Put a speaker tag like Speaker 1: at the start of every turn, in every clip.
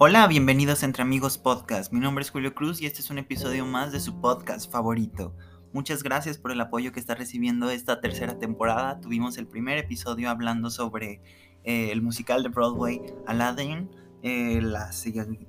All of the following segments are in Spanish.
Speaker 1: Hola, bienvenidos a Entre Amigos Podcast. Mi nombre es Julio Cruz y este es un episodio más de su podcast favorito. Muchas gracias por el apoyo que está recibiendo esta tercera temporada. Tuvimos el primer episodio hablando sobre eh, el musical de Broadway Aladdin. Eh, la,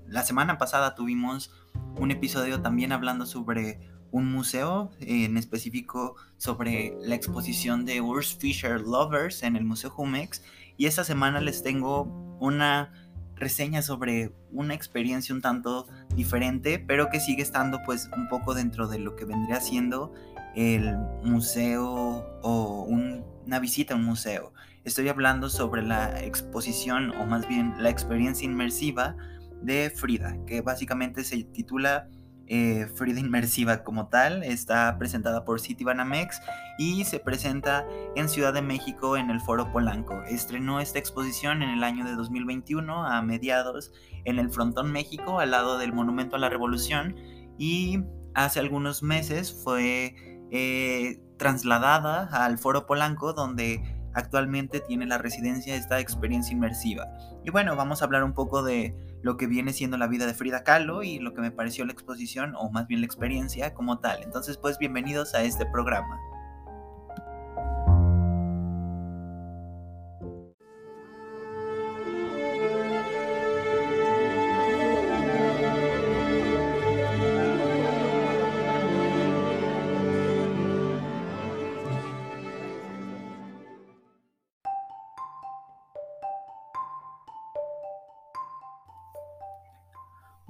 Speaker 1: la, semana pasada tuvimos un episodio también hablando sobre un museo, en específico sobre la exposición de Urs Fischer Lovers en el Museo Jumex. Y esta semana les tengo una reseña sobre una experiencia un tanto diferente, pero que sigue estando pues un poco dentro de lo que vendría siendo el museo o una visita a un museo. Estoy hablando sobre la exposición o más bien la experiencia inmersiva de Frida, que básicamente se titula eh, Frida Inmersiva como tal. Está presentada por City Banamex y se presenta en Ciudad de México en el Foro Polanco. Estrenó esta exposición en el año de 2021 a mediados en el Frontón México al lado del Monumento a la Revolución y hace algunos meses fue eh, trasladada al Foro Polanco donde actualmente tiene la residencia esta experiencia inmersiva. Y bueno, vamos a hablar un poco de lo que viene siendo la vida de Frida Kahlo y lo que me pareció la exposición o más bien la experiencia como tal. Entonces, pues bienvenidos a este programa.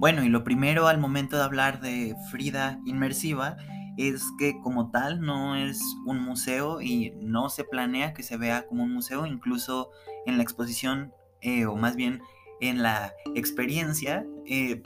Speaker 1: Bueno, y lo primero al momento de hablar de Frida Inmersiva es que como tal no es un museo y no se planea que se vea como un museo, incluso en la exposición eh, o más bien en la experiencia. Eh,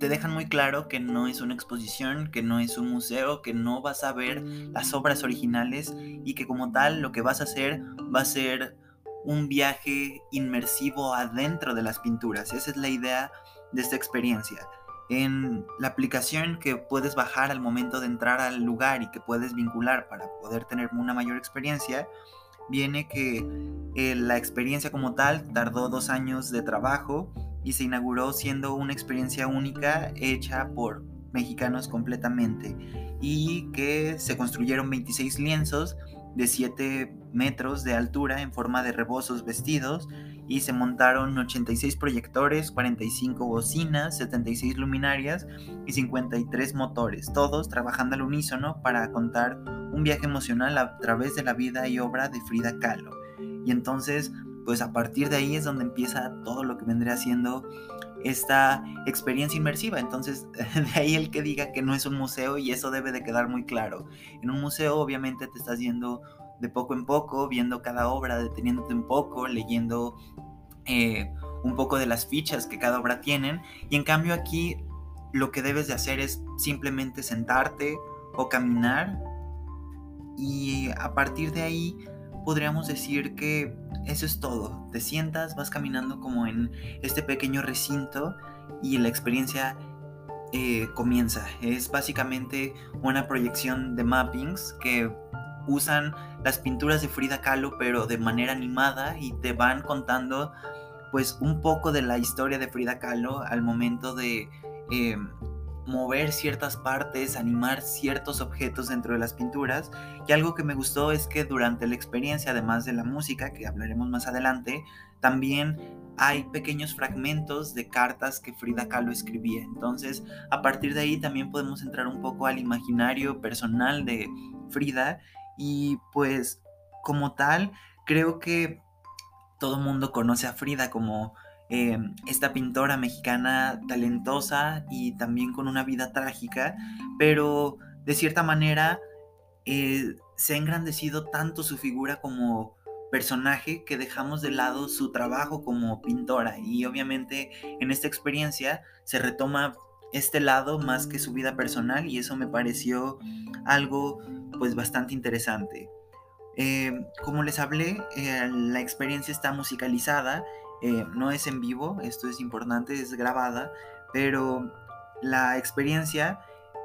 Speaker 1: te dejan muy claro que no es una exposición, que no es un museo, que no vas a ver las obras originales y que como tal lo que vas a hacer va a ser un viaje inmersivo adentro de las pinturas. Esa es la idea de esta experiencia. En la aplicación que puedes bajar al momento de entrar al lugar y que puedes vincular para poder tener una mayor experiencia, viene que eh, la experiencia como tal tardó dos años de trabajo y se inauguró siendo una experiencia única hecha por mexicanos completamente y que se construyeron 26 lienzos de 7 metros de altura en forma de rebozos vestidos y se montaron 86 proyectores, 45 bocinas, 76 luminarias y 53 motores, todos trabajando al unísono para contar un viaje emocional a través de la vida y obra de Frida Kahlo. Y entonces, pues a partir de ahí es donde empieza todo lo que vendría siendo esta experiencia inmersiva. Entonces, de ahí el que diga que no es un museo y eso debe de quedar muy claro. En un museo obviamente te estás yendo de poco en poco, viendo cada obra, deteniéndote un poco, leyendo eh, un poco de las fichas que cada obra tienen. Y en cambio aquí lo que debes de hacer es simplemente sentarte o caminar y a partir de ahí podríamos decir que eso es todo. Te sientas, vas caminando como en este pequeño recinto y la experiencia eh, comienza. Es básicamente una proyección de mappings que usan las pinturas de Frida Kahlo pero de manera animada y te van contando pues un poco de la historia de Frida Kahlo al momento de eh, mover ciertas partes, animar ciertos objetos dentro de las pinturas. Y algo que me gustó es que durante la experiencia, además de la música, que hablaremos más adelante, también hay pequeños fragmentos de cartas que Frida Kahlo escribía. Entonces, a partir de ahí también podemos entrar un poco al imaginario personal de Frida y pues como tal, creo que todo mundo conoce a Frida como eh, esta pintora mexicana talentosa y también con una vida trágica, pero de cierta manera eh, se ha engrandecido tanto su figura como personaje que dejamos de lado su trabajo como pintora y obviamente en esta experiencia se retoma este lado más que su vida personal y eso me pareció algo pues bastante interesante. Eh, como les hablé, la experiencia está musicalizada, eh, no es en vivo, esto es importante, es grabada, pero la experiencia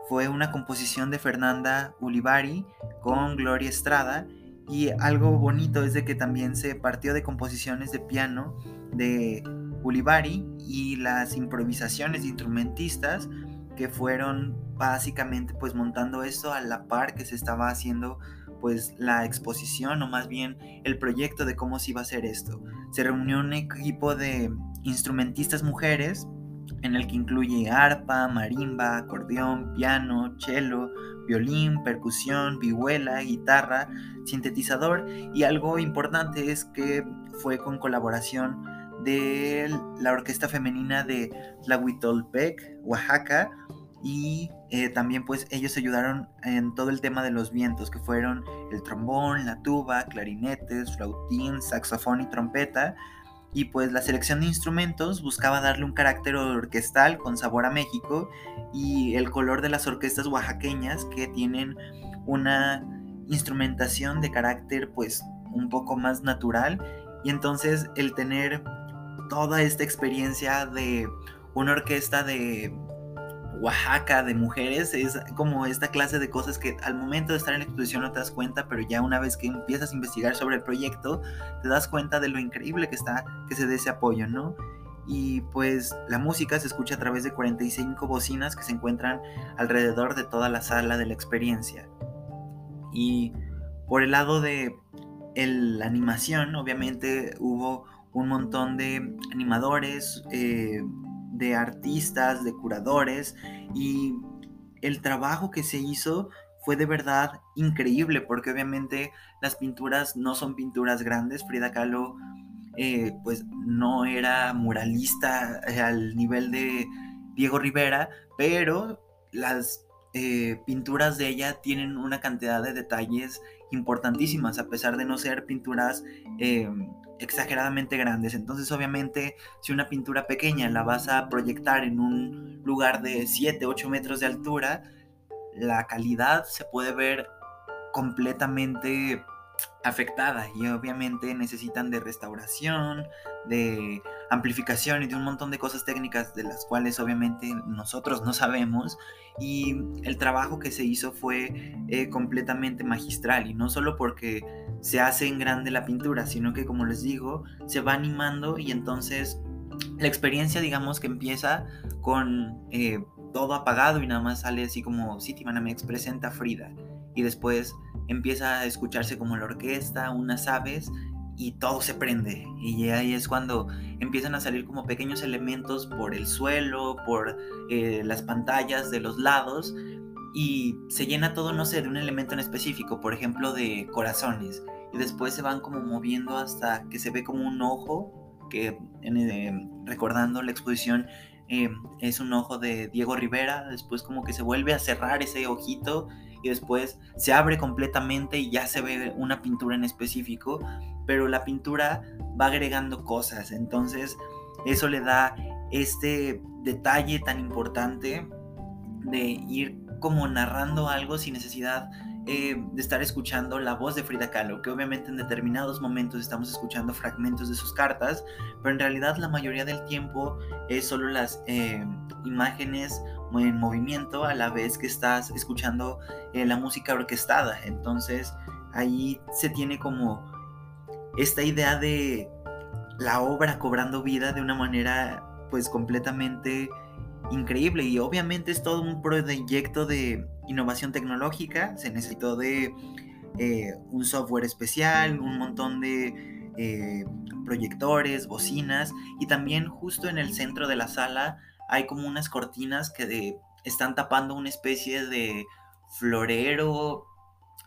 Speaker 1: fue una composición de Fernanda Ulivari con Gloria Estrada y algo bonito es de que también se partió de composiciones de piano de Ulibarri y las improvisaciones de instrumentistas que fueron básicamente pues montando esto a la par que se estaba haciendo pues la exposición o más bien el proyecto de cómo se iba a hacer esto. Se reunió un equipo de instrumentistas mujeres en el que incluye arpa, marimba, acordeón, piano, cello, violín, percusión, vihuela, guitarra, sintetizador y algo importante es que fue con colaboración de la orquesta femenina de Tlahuitolpec, Oaxaca y eh, también pues ellos ayudaron en todo el tema de los vientos que fueron el trombón, la tuba, clarinetes, flautín, saxofón y trompeta y pues la selección de instrumentos buscaba darle un carácter orquestal con sabor a México y el color de las orquestas oaxaqueñas que tienen una instrumentación de carácter pues un poco más natural. Y entonces el tener toda esta experiencia de una orquesta de Oaxaca de mujeres es como esta clase de cosas que al momento de estar en la exposición no te das cuenta, pero ya una vez que empiezas a investigar sobre el proyecto, te das cuenta de lo increíble que está que se dé ese apoyo, ¿no? Y pues la música se escucha a través de 45 bocinas que se encuentran alrededor de toda la sala de la experiencia. Y por el lado de la animación, obviamente hubo un montón de animadores, eh, de artistas, de curadores y el trabajo que se hizo fue de verdad increíble porque obviamente las pinturas no son pinturas grandes. Frida Kahlo eh, pues no era muralista eh, al nivel de Diego Rivera, pero las eh, pinturas de ella tienen una cantidad de detalles importantísimas a pesar de no ser pinturas exageradamente grandes. Entonces, obviamente, si una pintura pequeña la vas a proyectar en un lugar de 7, 8 metros de altura, la calidad se puede ver completamente afectada y obviamente necesitan de restauración, de amplificación y de un montón de cosas técnicas de las cuales obviamente nosotros no sabemos. Y el trabajo que se hizo fue eh, completamente magistral y no solo porque se hace en grande la pintura, sino que como les digo, se va animando y entonces la experiencia digamos que empieza con eh, todo apagado y nada más sale así como City Manamex presenta Frida y después empieza a escucharse como la orquesta, unas aves y todo se prende. Y ahí es cuando empiezan a salir como pequeños elementos por el suelo, por eh, las pantallas de los lados y se llena todo, no sé, de un elemento en específico, por ejemplo, de corazones. Y después se van como moviendo hasta que se ve como un ojo, que eh, recordando la exposición eh, es un ojo de Diego Rivera, después como que se vuelve a cerrar ese ojito y después se abre completamente y ya se ve una pintura en específico, pero la pintura va agregando cosas, entonces eso le da este detalle tan importante de ir como narrando algo sin necesidad eh, de estar escuchando la voz de Frida Kahlo, que obviamente en determinados momentos estamos escuchando fragmentos de sus cartas, pero en realidad la mayoría del tiempo es solo las eh, imágenes en movimiento a la vez que estás escuchando eh, la música orquestada. Entonces ahí se tiene como esta idea de la obra cobrando vida de una manera pues completamente increíble. Y obviamente es todo un proyecto de innovación tecnológica, se necesitó de eh, un software especial, un montón de eh, proyectores, bocinas. Y también justo en el centro de la sala hay como unas cortinas que están tapando una especie de florero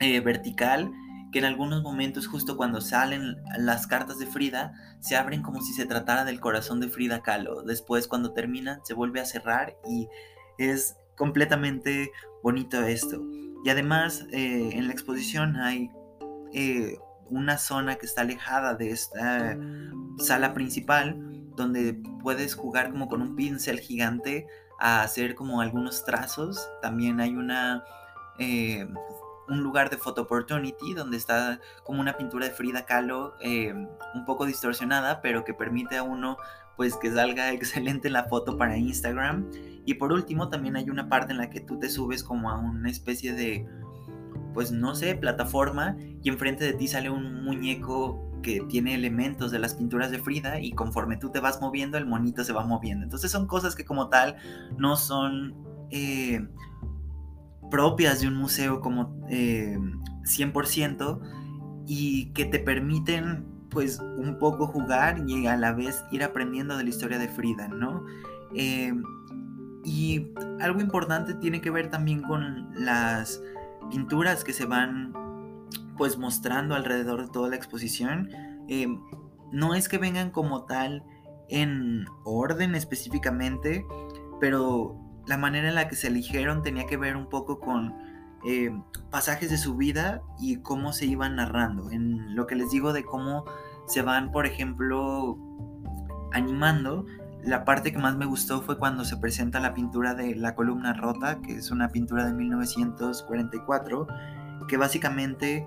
Speaker 1: eh, vertical que en algunos momentos justo cuando salen las cartas de Frida se abren como si se tratara del corazón de Frida Kahlo. Después cuando termina se vuelve a cerrar y es completamente bonito esto. Y además eh, en la exposición hay eh, una zona que está alejada de esta sala principal donde puedes jugar como con un pincel gigante a hacer como algunos trazos. También hay una eh, un lugar de photo opportunity donde está como una pintura de Frida Kahlo un poco distorsionada, pero que permite a uno pues que salga excelente la foto para Instagram. Y por último también hay una parte en la que tú te subes como a una especie de pues no sé, plataforma y enfrente de ti sale un muñeco que tiene elementos de las pinturas de Frida y conforme tú te vas moviendo el monito se va moviendo. Entonces son cosas que como tal no son eh, propias de un museo como 100% eh, y que te permiten pues un poco jugar y a la vez ir aprendiendo de la historia de Frida, ¿no? Eh, y algo importante tiene que ver también con las pinturas que se van pues mostrando alrededor de toda la exposición. Eh, no es que vengan como tal en orden específicamente, pero la manera en la que se eligieron tenía que ver un poco con eh, pasajes de su vida y cómo se iban narrando. En lo que les digo de cómo se van, por ejemplo, animando, la parte que más me gustó fue cuando se presenta la pintura de La columna rota, que es una pintura de 1944, que básicamente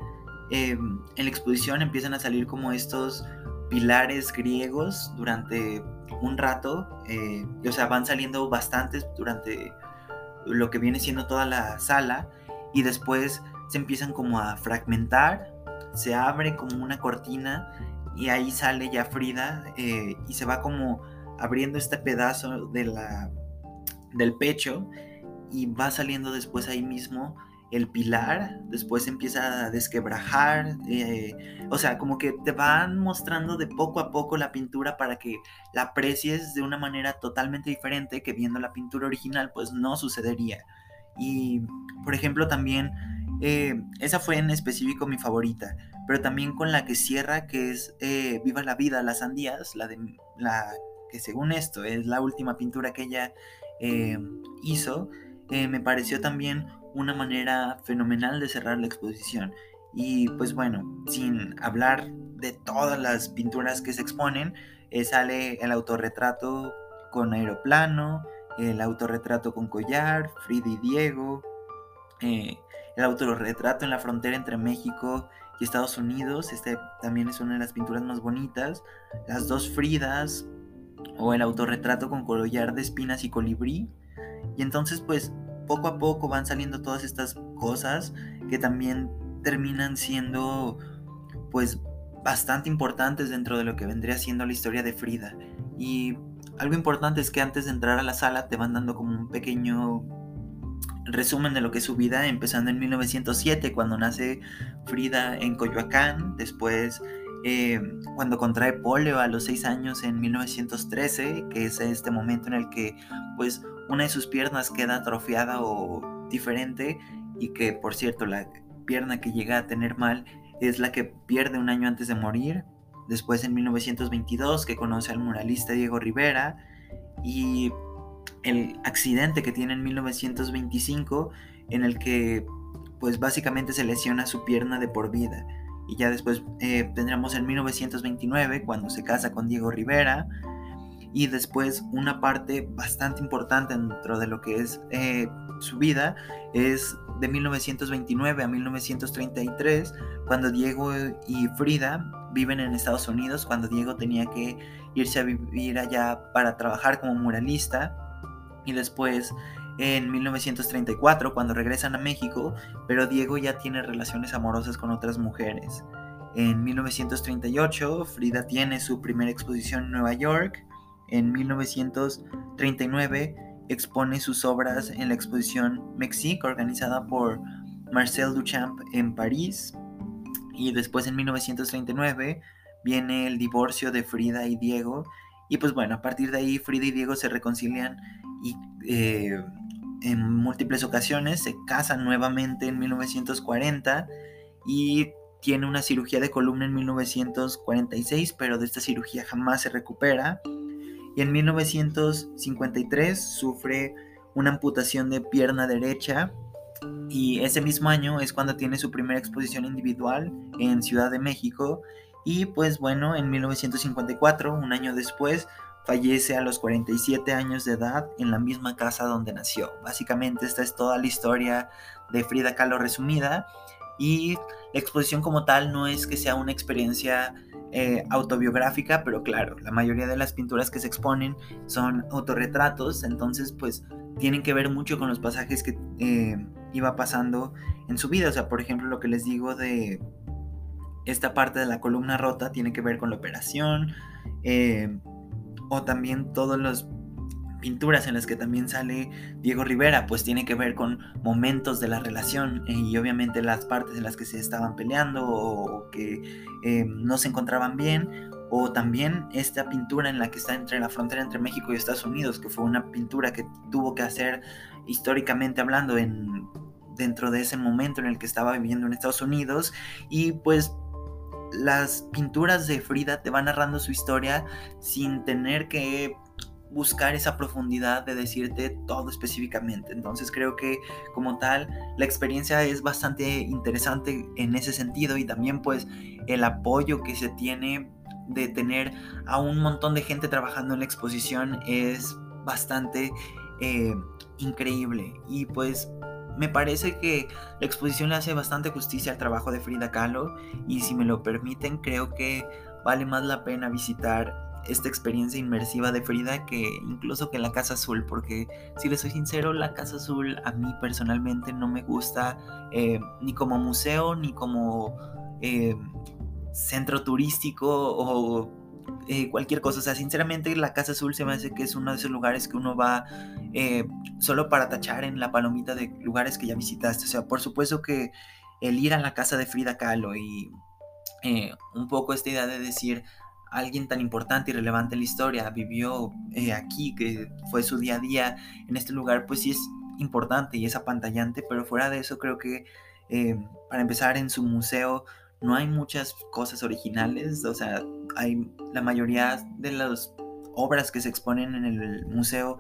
Speaker 1: em, en la exposición empiezan a salir como estos pilares griegos durante un rato, eh, o sea, van saliendo bastantes durante lo que viene siendo toda la sala y después se empiezan como a fragmentar, se abre como una cortina y ahí sale ya Frida eh, y se va como abriendo este pedazo de la, del pecho y va saliendo después ahí mismo el pilar, después empieza a desquebrajar, eh, o sea, como que te van mostrando de poco a poco la pintura para que la aprecies de una manera totalmente diferente que viendo la pintura original pues no sucedería. Y, por ejemplo, también, eh, esa fue en específico mi favorita, pero también con la que cierra, que es eh, Viva la vida, las sandías, la de la que según esto es la última pintura que ella eh, hizo, eh, me pareció también una manera fenomenal de cerrar la exposición. Y pues bueno, sin hablar de todas las pinturas que se exponen, eh, sale el autorretrato con aeroplano, el autorretrato con collar, Frida y Diego, el autorretrato en la frontera entre México y Estados Unidos, este también es una de las pinturas más bonitas, las dos Fridas, o el autorretrato con collar de espinas y colibrí. Y entonces pues poco a poco van saliendo todas estas cosas que también terminan siendo pues bastante importantes dentro de lo que vendría siendo la historia de Frida. Y algo importante es que antes de entrar a la sala te van dando como un pequeño resumen de lo que es su vida, empezando en 1907 cuando nace Frida en Coyoacán, después eh, cuando contrae polio a los 6 años en 1913, que es este momento en el que pues una de sus piernas queda atrofiada o diferente y que por cierto la pierna que llega a tener mal es la que pierde un año antes de morir. Después en 1922 que conoce al muralista Diego Rivera y el accidente que tiene en 1925 en el que pues básicamente se lesiona su pierna de por vida y ya después eh, tendremos en 1929 cuando se casa con Diego Rivera y después una parte bastante importante dentro de lo que es eh, su vida es de 1929 a 1933 cuando Diego y Frida viven en Estados Unidos cuando Diego tenía que irse a vivir allá para trabajar como muralista y después en 1934 cuando regresan a México, pero Diego ya tiene relaciones amorosas con otras mujeres. En 1938 Frida tiene su primera exposición en Nueva York. En 1939 expone sus obras en la exposición Mexique organizada por Marcel Duchamp en París. Y después en 1939 viene el divorcio de Frida y Diego. Y pues bueno, a partir de ahí Frida y Diego se reconcilian y eh, en múltiples ocasiones, se casa nuevamente en 1940 y tiene una cirugía de columna en 1946, pero de esta cirugía jamás se recupera. Y en 1953 sufre una amputación de pierna derecha y ese mismo año es cuando tiene su primera exposición individual en Ciudad de México y pues bueno, en 1954, un año después, fallece a los 47 años de edad en la misma casa donde nació. Básicamente esta es toda la historia de Frida Kahlo resumida y la exposición como tal no es que sea una experiencia eh, autobiográfica, pero claro, la mayoría de las pinturas que se exponen son autorretratos, entonces pues tienen que ver mucho con los pasajes que eh, iba pasando en su vida. O sea, por ejemplo, lo que les digo de esta parte de la columna rota tiene que ver con la operación. Eh, o también todas las pinturas en las que también sale Diego Rivera, pues tiene que ver con momentos de la relación eh, y obviamente las partes en las que se estaban peleando o que eh, no se encontraban bien o también esta pintura en la que está entre la frontera entre México y Estados Unidos, que fue una pintura que tuvo que hacer históricamente hablando en, dentro de ese momento en el que estaba viviendo en Estados Unidos. Y pues las pinturas de Frida te van narrando su historia sin tener que buscar esa profundidad de decirte todo específicamente. Entonces creo que como tal la experiencia es bastante interesante en ese sentido y también pues el apoyo que se tiene de tener a un montón de gente trabajando en la exposición es bastante eh, increíble. Y pues me parece que la exposición le hace bastante justicia al trabajo de Frida Kahlo y si me lo permiten creo que vale más la pena visitar esta experiencia inmersiva de Frida que incluso que la Casa Azul, porque si le soy sincero, la Casa Azul a mí personalmente no me gusta eh, ni como museo ni como eh, centro turístico o eh, cualquier cosa. O sea, sinceramente la Casa Azul se me hace que es uno de esos lugares que uno va eh, solo para tachar en la palomita de lugares que ya visitaste. O sea, por supuesto que el ir a la casa de Frida Kahlo y eh, un poco esta idea de decir alguien tan importante y relevante en la historia vivió aquí, que fue su día a día en este lugar, pues sí es importante y es apantallante, pero fuera de eso creo que para empezar en su museo no hay muchas cosas originales, o sea, hay la mayoría de las obras que se exponen en el museo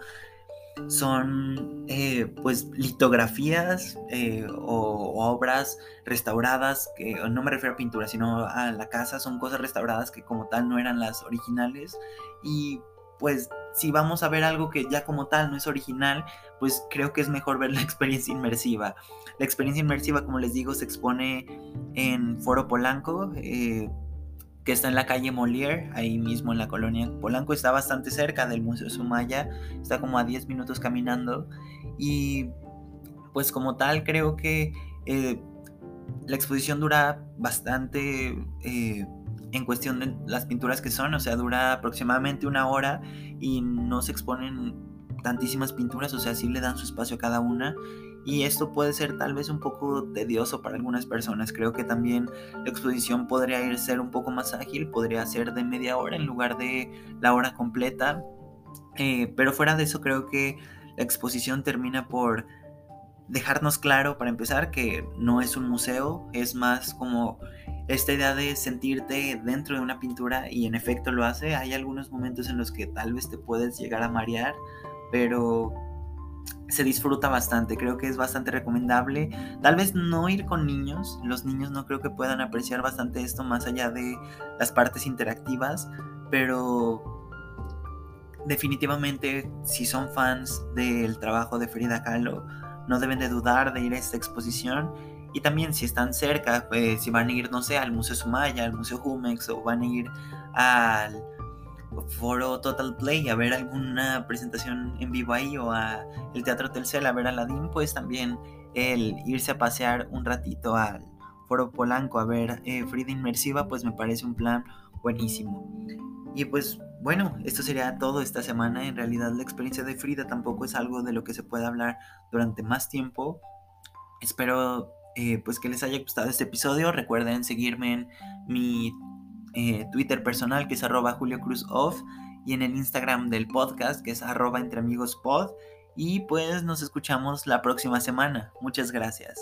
Speaker 1: son eh, pues litografías eh, o, obras restauradas que no me refiero a pintura sino a la casa son cosas restauradas que como tal no eran las originales. Y pues si vamos a ver algo que ya como tal no es original pues creo que es mejor ver la experiencia inmersiva. La experiencia inmersiva como les digo se expone en Foro Polanco eh, que está en la calle Molière, ahí mismo en la colonia Polanco, está bastante cerca del Museo Sumaya, está como a 10 minutos caminando y pues como tal creo que eh, la exposición dura bastante eh, en cuestión de las pinturas que son, o sea, dura aproximadamente una hora y no se exponen tantísimas pinturas, o sea, sí le dan su espacio a cada una y esto puede ser tal vez un poco tedioso para algunas personas. Creo que también la exposición podría ir ser un poco más ágil, podría ser de media hora en lugar de la hora completa. Eh, pero fuera de eso creo que la exposición termina por dejarnos claro, para empezar, que no es un museo, es más como esta idea de sentirte dentro de una pintura y en efecto lo hace. Hay algunos momentos en los que tal vez te puedes llegar a marear, pero se disfruta bastante, creo que es bastante recomendable. Tal vez no ir con niños, los niños no creo que puedan apreciar bastante esto más allá de las partes interactivas, pero definitivamente si son fans del trabajo de Frida Kahlo, no deben de dudar de ir a esta exposición. Y también si están cerca, pues si van a ir, no sé, al Museo Sumaya, al Museo Jumex o van a ir al foro Total Play a ver alguna presentación en vivo ahí o a el Teatro Telcel a ver a Aladdin, pues también el irse a pasear un ratito al foro Polanco a ver eh, Frida Inmersiva, pues me parece un plan buenísimo. Y pues bueno, esto sería todo esta semana. En realidad la experiencia de Frida tampoco es algo de lo que se pueda hablar durante más tiempo. Espero eh, pues que les haya gustado este episodio. Recuerden seguirme en mi eh, Twitter personal que es arroba Julio Cruz Off y en el Instagram del podcast que es arroba entre amigos pod. Y pues nos escuchamos la próxima semana. Muchas gracias.